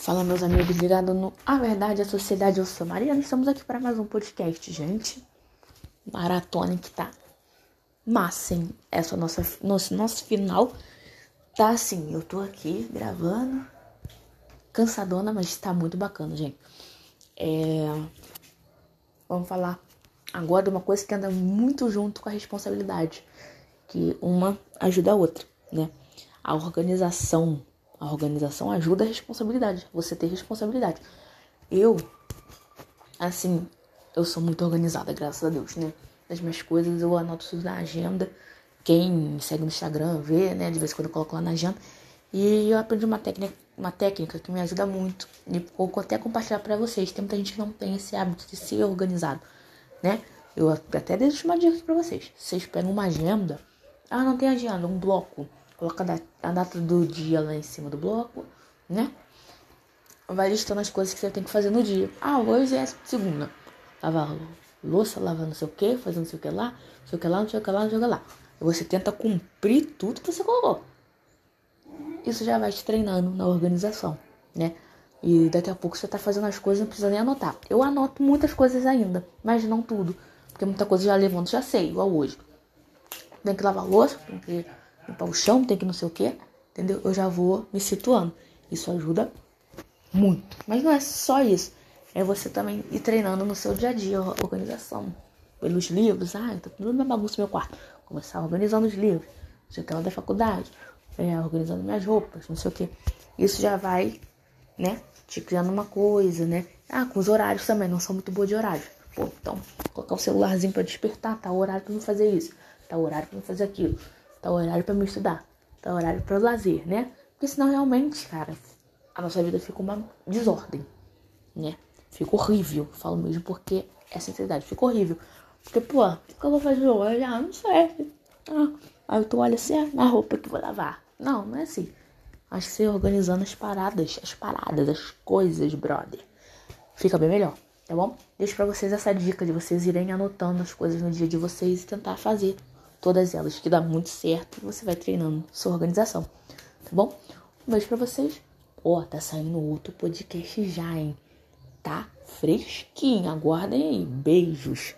Fala, meus amigos, ligado no A Verdade, a Sociedade, eu sou Mariana. Estamos aqui para mais um podcast, gente. Maratona que tá massa, hein? Essa nossa, nosso, nosso final tá assim. Eu tô aqui gravando, cansadona, mas tá muito bacana, gente. É... Vamos falar agora de uma coisa que anda muito junto com a responsabilidade, que uma ajuda a outra, né? A organização a organização ajuda a responsabilidade, você ter responsabilidade. Eu, assim, eu sou muito organizada, graças a Deus, né? As minhas coisas eu anoto tudo na agenda. Quem me segue no Instagram vê, né? De vez em quando eu coloco lá na agenda. E eu aprendi uma técnica, uma técnica que me ajuda muito. E vou até compartilhar para vocês. Tem muita gente que não tem esse hábito de ser organizado, né? Eu até deixo uma dica para vocês. Vocês pegam uma agenda. Ah, não tem agenda, um bloco Coloca a data do dia lá em cima do bloco, né? Vai listando as coisas que você tem que fazer no dia. Ah, hoje é segunda. Lavar louça, lavar não sei o que, fazer não sei o que lá, não sei o que lá, não sei o que lá, não sei o que lá. Você tenta cumprir tudo que você colocou. Isso já vai te treinando na organização, né? E daqui a pouco você tá fazendo as coisas, não precisa nem anotar. Eu anoto muitas coisas ainda, mas não tudo. Porque muita coisa já levanto, já sei, igual hoje. Tem que lavar louça, tem que limpar o chão, tem que não sei o que, entendeu? Eu já vou me situando. Isso ajuda muito. Mas não é só isso. É você também ir treinando no seu dia a dia, organização. Pelos livros, ah, tá tudo na bagunça no meu quarto. Começar organizando os livros. Já tem da faculdade, é, organizando minhas roupas, não sei o que. Isso já vai, né, te criando uma coisa, né? Ah, com os horários também, não sou muito boa de horário. Pô, então, colocar o celularzinho para despertar, tá o horário para não fazer isso, tá o horário para não fazer aquilo tá horário para me estudar, tá horário para lazer, né? Porque senão realmente, cara, a nossa vida fica uma desordem, né? Fica horrível, falo mesmo porque é sinceridade, fica horrível. Porque, pô, o que eu vou fazer hoje? Ah, não sei. Ah, aí tu olha assim, ah, na roupa que vou lavar. Não, não é assim. Acho que você organizando as paradas, as paradas, as coisas, brother. Fica bem melhor, tá bom? Deixo pra vocês essa dica de vocês irem anotando as coisas no dia de vocês e tentar fazer todas elas, que dá muito certo você vai treinando sua organização, tá bom? Um beijo pra vocês. Ó, oh, tá saindo outro podcast já, hein? Tá fresquinho, aguardem aí. Beijos.